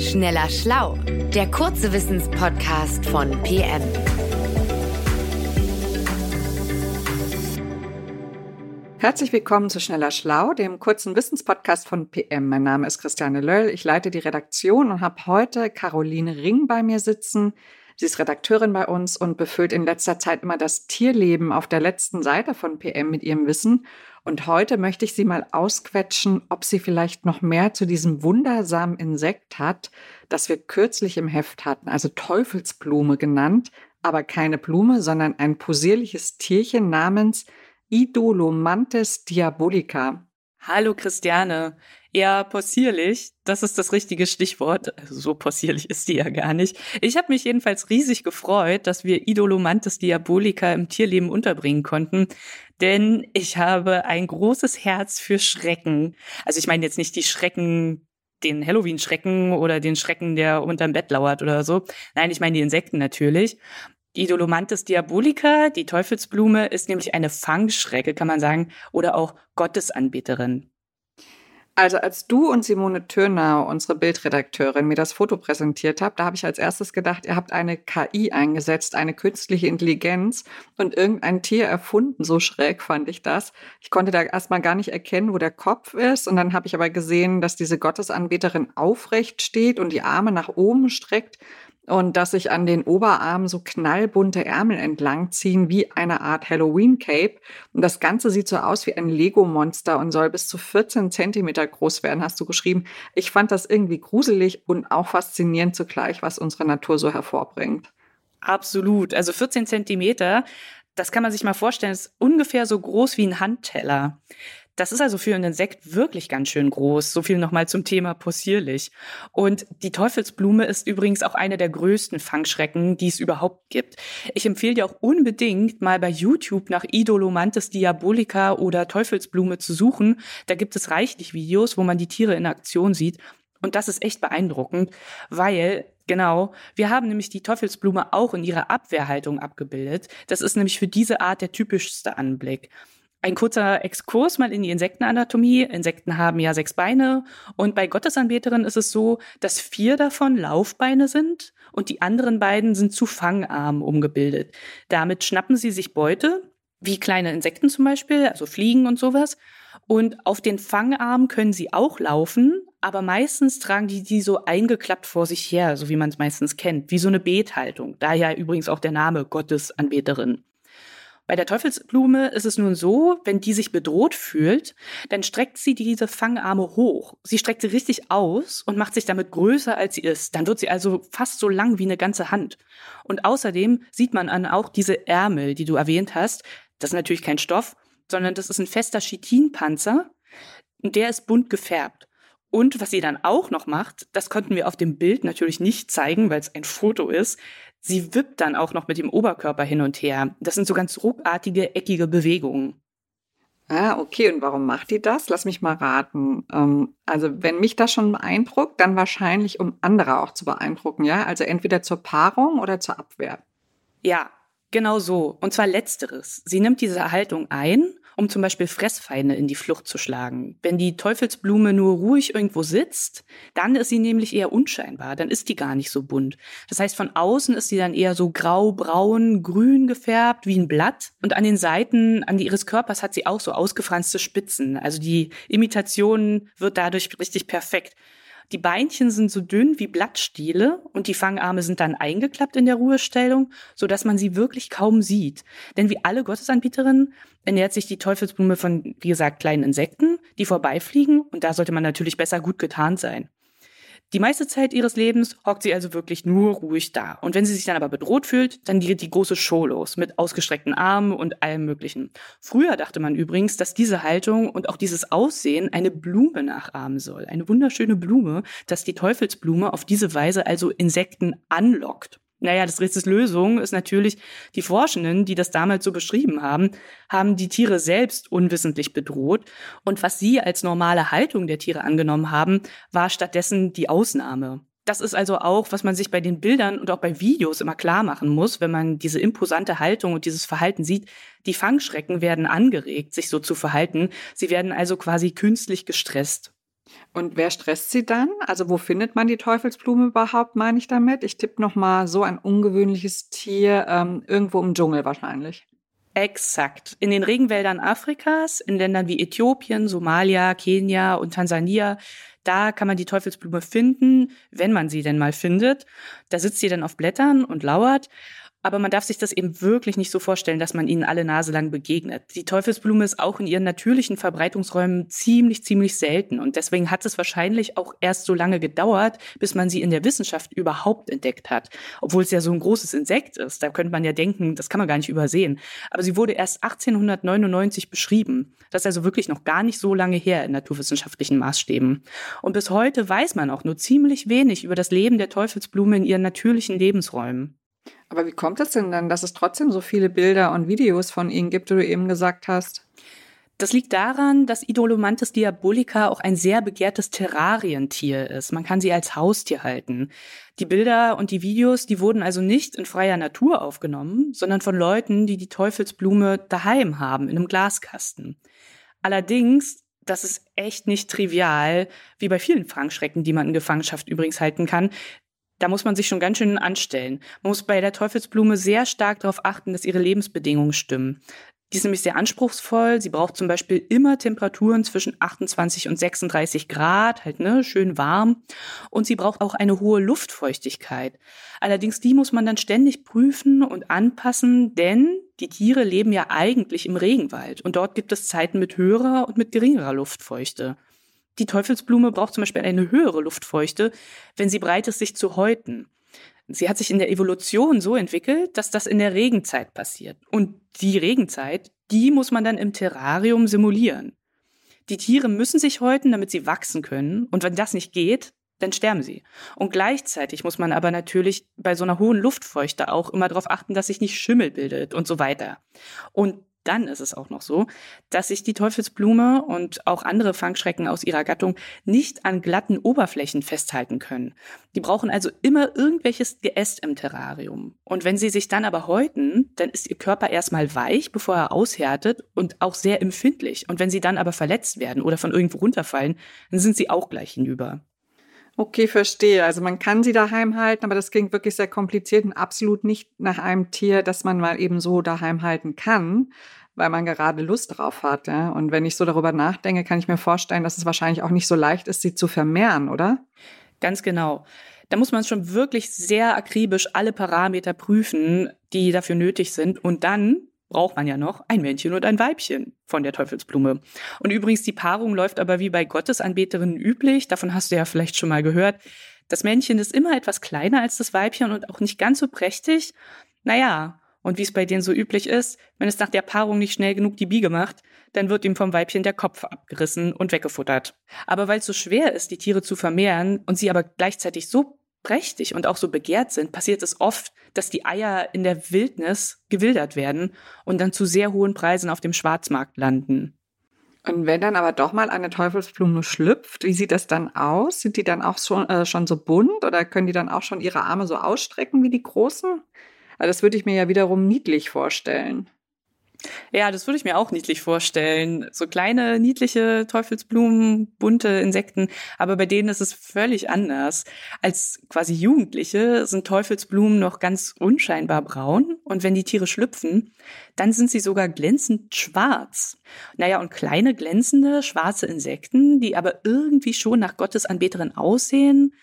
Schneller Schlau, der kurze Wissenspodcast von PM. Herzlich willkommen zu Schneller Schlau, dem kurzen Wissenspodcast von PM. Mein Name ist Christiane Löll, ich leite die Redaktion und habe heute Caroline Ring bei mir sitzen. Sie ist Redakteurin bei uns und befüllt in letzter Zeit immer das Tierleben auf der letzten Seite von PM mit ihrem Wissen. Und heute möchte ich Sie mal ausquetschen, ob sie vielleicht noch mehr zu diesem wundersamen Insekt hat, das wir kürzlich im Heft hatten, also Teufelsblume genannt, aber keine Blume, sondern ein posierliches Tierchen namens Idolomantes diabolica. Hallo Christiane. Ja, possierlich, das ist das richtige Stichwort. Also so possierlich ist die ja gar nicht. Ich habe mich jedenfalls riesig gefreut, dass wir Idolomantes Diabolica im Tierleben unterbringen konnten, denn ich habe ein großes Herz für Schrecken. Also ich meine jetzt nicht die Schrecken, den Halloween-Schrecken oder den Schrecken, der unterm Bett lauert oder so. Nein, ich meine die Insekten natürlich. Idolomantes diabolica, die Teufelsblume, ist nämlich eine Fangschrecke, kann man sagen, oder auch Gottesanbeterin. Also als du und Simone Türnau, unsere Bildredakteurin, mir das Foto präsentiert habt, da habe ich als erstes gedacht, ihr habt eine KI eingesetzt, eine künstliche Intelligenz und irgendein Tier erfunden. So schräg fand ich das. Ich konnte da erstmal gar nicht erkennen, wo der Kopf ist. Und dann habe ich aber gesehen, dass diese Gottesanbeterin aufrecht steht und die Arme nach oben streckt und dass sich an den Oberarmen so knallbunte Ärmel entlangziehen wie eine Art Halloween Cape. Und das Ganze sieht so aus wie ein Lego-Monster und soll bis zu 14 Zentimeter groß werden, hast du geschrieben. Ich fand das irgendwie gruselig und auch faszinierend zugleich, was unsere Natur so hervorbringt. Absolut. Also 14 Zentimeter, das kann man sich mal vorstellen, ist ungefähr so groß wie ein Handteller. Das ist also für ein Insekt wirklich ganz schön groß. So viel nochmal zum Thema possierlich. Und die Teufelsblume ist übrigens auch eine der größten Fangschrecken, die es überhaupt gibt. Ich empfehle dir auch unbedingt mal bei YouTube nach Idolomantes diabolica oder Teufelsblume zu suchen. Da gibt es reichlich Videos, wo man die Tiere in Aktion sieht. Und das ist echt beeindruckend, weil Genau. Wir haben nämlich die Teufelsblume auch in ihrer Abwehrhaltung abgebildet. Das ist nämlich für diese Art der typischste Anblick. Ein kurzer Exkurs mal in die Insektenanatomie. Insekten haben ja sechs Beine und bei Gottesanbeterinnen ist es so, dass vier davon Laufbeine sind und die anderen beiden sind zu Fangarmen umgebildet. Damit schnappen sie sich Beute, wie kleine Insekten zum Beispiel, also Fliegen und sowas. Und auf den Fangarmen können sie auch laufen, aber meistens tragen die die so eingeklappt vor sich her, so wie man es meistens kennt, wie so eine Bethaltung. Daher übrigens auch der Name Gottesanbeterin. Bei der Teufelsblume ist es nun so, wenn die sich bedroht fühlt, dann streckt sie diese Fangarme hoch. Sie streckt sie richtig aus und macht sich damit größer, als sie ist. Dann wird sie also fast so lang wie eine ganze Hand. Und außerdem sieht man an auch diese Ärmel, die du erwähnt hast. Das ist natürlich kein Stoff, sondern das ist ein fester Chitinpanzer. Der ist bunt gefärbt. Und was sie dann auch noch macht, das konnten wir auf dem Bild natürlich nicht zeigen, weil es ein Foto ist. Sie wippt dann auch noch mit dem Oberkörper hin und her. Das sind so ganz ruckartige, eckige Bewegungen. Ah, okay. Und warum macht die das? Lass mich mal raten. Ähm, also, wenn mich das schon beeindruckt, dann wahrscheinlich, um andere auch zu beeindrucken, ja? Also entweder zur Paarung oder zur Abwehr. Ja, genau so. Und zwar letzteres. Sie nimmt diese Haltung ein um zum Beispiel Fressfeinde in die Flucht zu schlagen. Wenn die Teufelsblume nur ruhig irgendwo sitzt, dann ist sie nämlich eher unscheinbar, dann ist die gar nicht so bunt. Das heißt, von außen ist sie dann eher so grau, braun, grün gefärbt wie ein Blatt und an den Seiten, an die ihres Körpers hat sie auch so ausgefranste Spitzen. Also die Imitation wird dadurch richtig perfekt. Die Beinchen sind so dünn wie Blattstiele und die Fangarme sind dann eingeklappt in der Ruhestellung, so dass man sie wirklich kaum sieht. Denn wie alle Gottesanbieterinnen ernährt sich die Teufelsblume von, wie gesagt, kleinen Insekten, die vorbeifliegen und da sollte man natürlich besser gut getarnt sein. Die meiste Zeit ihres Lebens hockt sie also wirklich nur ruhig da. Und wenn sie sich dann aber bedroht fühlt, dann geht die große Show los mit ausgestreckten Armen und allem Möglichen. Früher dachte man übrigens, dass diese Haltung und auch dieses Aussehen eine Blume nachahmen soll. Eine wunderschöne Blume, dass die Teufelsblume auf diese Weise also Insekten anlockt. Naja, das Rätsels Lösung ist natürlich, die Forschenden, die das damals so beschrieben haben, haben die Tiere selbst unwissentlich bedroht. Und was sie als normale Haltung der Tiere angenommen haben, war stattdessen die Ausnahme. Das ist also auch, was man sich bei den Bildern und auch bei Videos immer klar machen muss, wenn man diese imposante Haltung und dieses Verhalten sieht. Die Fangschrecken werden angeregt, sich so zu verhalten. Sie werden also quasi künstlich gestresst. Und wer stresst sie dann? Also wo findet man die Teufelsblume überhaupt, meine ich damit? Ich tippe nochmal so ein ungewöhnliches Tier, ähm, irgendwo im Dschungel wahrscheinlich. Exakt. In den Regenwäldern Afrikas, in Ländern wie Äthiopien, Somalia, Kenia und Tansania, da kann man die Teufelsblume finden, wenn man sie denn mal findet. Da sitzt sie dann auf Blättern und lauert. Aber man darf sich das eben wirklich nicht so vorstellen, dass man ihnen alle Nase lang begegnet. Die Teufelsblume ist auch in ihren natürlichen Verbreitungsräumen ziemlich, ziemlich selten. Und deswegen hat es wahrscheinlich auch erst so lange gedauert, bis man sie in der Wissenschaft überhaupt entdeckt hat. Obwohl es ja so ein großes Insekt ist. Da könnte man ja denken, das kann man gar nicht übersehen. Aber sie wurde erst 1899 beschrieben. Das ist also wirklich noch gar nicht so lange her in naturwissenschaftlichen Maßstäben. Und bis heute weiß man auch nur ziemlich wenig über das Leben der Teufelsblume in ihren natürlichen Lebensräumen. Aber wie kommt es denn dann, dass es trotzdem so viele Bilder und Videos von ihnen gibt, wie du eben gesagt hast? Das liegt daran, dass Idolomantis diabolica auch ein sehr begehrtes Terrarientier ist. Man kann sie als Haustier halten. Die Bilder und die Videos, die wurden also nicht in freier Natur aufgenommen, sondern von Leuten, die die Teufelsblume daheim haben, in einem Glaskasten. Allerdings, das ist echt nicht trivial, wie bei vielen Fangschrecken, die man in Gefangenschaft übrigens halten kann da muss man sich schon ganz schön anstellen. Man muss bei der Teufelsblume sehr stark darauf achten, dass ihre Lebensbedingungen stimmen. Die ist nämlich sehr anspruchsvoll. Sie braucht zum Beispiel immer Temperaturen zwischen 28 und 36 Grad, halt ne, schön warm. Und sie braucht auch eine hohe Luftfeuchtigkeit. Allerdings die muss man dann ständig prüfen und anpassen, denn die Tiere leben ja eigentlich im Regenwald und dort gibt es Zeiten mit höherer und mit geringerer Luftfeuchte. Die Teufelsblume braucht zum Beispiel eine höhere Luftfeuchte, wenn sie bereit ist, sich zu häuten. Sie hat sich in der Evolution so entwickelt, dass das in der Regenzeit passiert. Und die Regenzeit, die muss man dann im Terrarium simulieren. Die Tiere müssen sich häuten, damit sie wachsen können. Und wenn das nicht geht, dann sterben sie. Und gleichzeitig muss man aber natürlich bei so einer hohen Luftfeuchte auch immer darauf achten, dass sich nicht Schimmel bildet und so weiter. Und dann ist es auch noch so, dass sich die Teufelsblume und auch andere Fangschrecken aus ihrer Gattung nicht an glatten Oberflächen festhalten können. Die brauchen also immer irgendwelches Geäst im Terrarium. Und wenn sie sich dann aber häuten, dann ist ihr Körper erstmal weich, bevor er aushärtet und auch sehr empfindlich. Und wenn sie dann aber verletzt werden oder von irgendwo runterfallen, dann sind sie auch gleich hinüber. Okay, verstehe. Also man kann sie daheim halten, aber das klingt wirklich sehr kompliziert und absolut nicht nach einem Tier, das man mal eben so daheim halten kann, weil man gerade Lust drauf hat. Ja? Und wenn ich so darüber nachdenke, kann ich mir vorstellen, dass es wahrscheinlich auch nicht so leicht ist, sie zu vermehren, oder? Ganz genau. Da muss man schon wirklich sehr akribisch alle Parameter prüfen, die dafür nötig sind. Und dann braucht man ja noch ein Männchen und ein Weibchen von der Teufelsblume. Und übrigens, die Paarung läuft aber wie bei Gottesanbeterinnen üblich. Davon hast du ja vielleicht schon mal gehört. Das Männchen ist immer etwas kleiner als das Weibchen und auch nicht ganz so prächtig. Naja, und wie es bei denen so üblich ist, wenn es nach der Paarung nicht schnell genug die Biege macht, dann wird ihm vom Weibchen der Kopf abgerissen und weggefuttert. Aber weil es so schwer ist, die Tiere zu vermehren und sie aber gleichzeitig so prächtig und auch so begehrt sind, passiert es oft, dass die Eier in der Wildnis gewildert werden und dann zu sehr hohen Preisen auf dem Schwarzmarkt landen. Und wenn dann aber doch mal eine Teufelsblume schlüpft, wie sieht das dann aus? Sind die dann auch schon, äh, schon so bunt oder können die dann auch schon ihre Arme so ausstrecken wie die großen? Also das würde ich mir ja wiederum niedlich vorstellen. Ja, das würde ich mir auch niedlich vorstellen. So kleine, niedliche Teufelsblumen, bunte Insekten, aber bei denen ist es völlig anders. Als quasi Jugendliche sind Teufelsblumen noch ganz unscheinbar braun und wenn die Tiere schlüpfen, dann sind sie sogar glänzend schwarz. Naja, und kleine, glänzende, schwarze Insekten, die aber irgendwie schon nach Gottesanbeterin aussehen,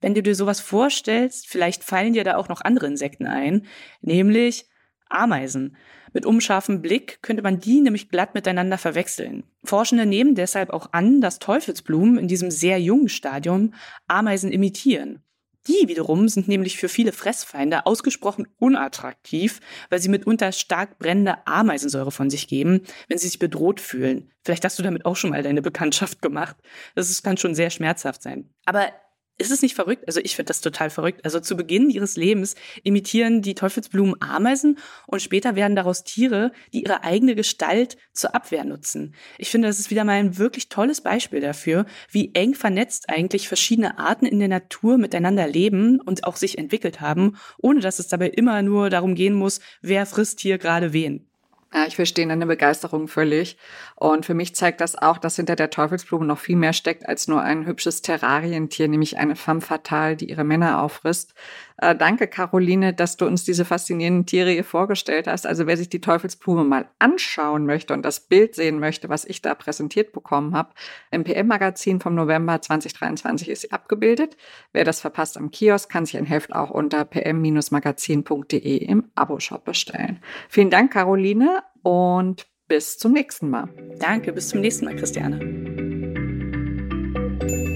wenn du dir sowas vorstellst, vielleicht fallen dir da auch noch andere Insekten ein, nämlich Ameisen. Mit unscharfem Blick könnte man die nämlich glatt miteinander verwechseln. Forschende nehmen deshalb auch an, dass Teufelsblumen in diesem sehr jungen Stadium Ameisen imitieren. Die wiederum sind nämlich für viele Fressfeinde ausgesprochen unattraktiv, weil sie mitunter stark brennende Ameisensäure von sich geben, wenn sie sich bedroht fühlen. Vielleicht hast du damit auch schon mal deine Bekanntschaft gemacht. Das kann schon sehr schmerzhaft sein. Aber ist es nicht verrückt? Also ich finde das total verrückt. Also zu Beginn ihres Lebens imitieren die Teufelsblumen Ameisen und später werden daraus Tiere, die ihre eigene Gestalt zur Abwehr nutzen. Ich finde, das ist wieder mal ein wirklich tolles Beispiel dafür, wie eng vernetzt eigentlich verschiedene Arten in der Natur miteinander leben und auch sich entwickelt haben, ohne dass es dabei immer nur darum gehen muss, wer frisst hier gerade wen. Ja, ich verstehe deine Begeisterung völlig. Und für mich zeigt das auch, dass hinter der Teufelsblume noch viel mehr steckt als nur ein hübsches Terrarientier, nämlich eine femme fatale, die ihre Männer auffrisst. Äh, danke, Caroline, dass du uns diese faszinierenden Tiere hier vorgestellt hast. Also wer sich die Teufelsblume mal anschauen möchte und das Bild sehen möchte, was ich da präsentiert bekommen habe, im PM-Magazin vom November 2023 ist sie abgebildet. Wer das verpasst am Kiosk, kann sich ein Heft auch unter pm-magazin.de im Abo-Shop bestellen. Vielen Dank, Caroline und bis zum nächsten Mal. Danke, bis zum nächsten Mal, Christiane.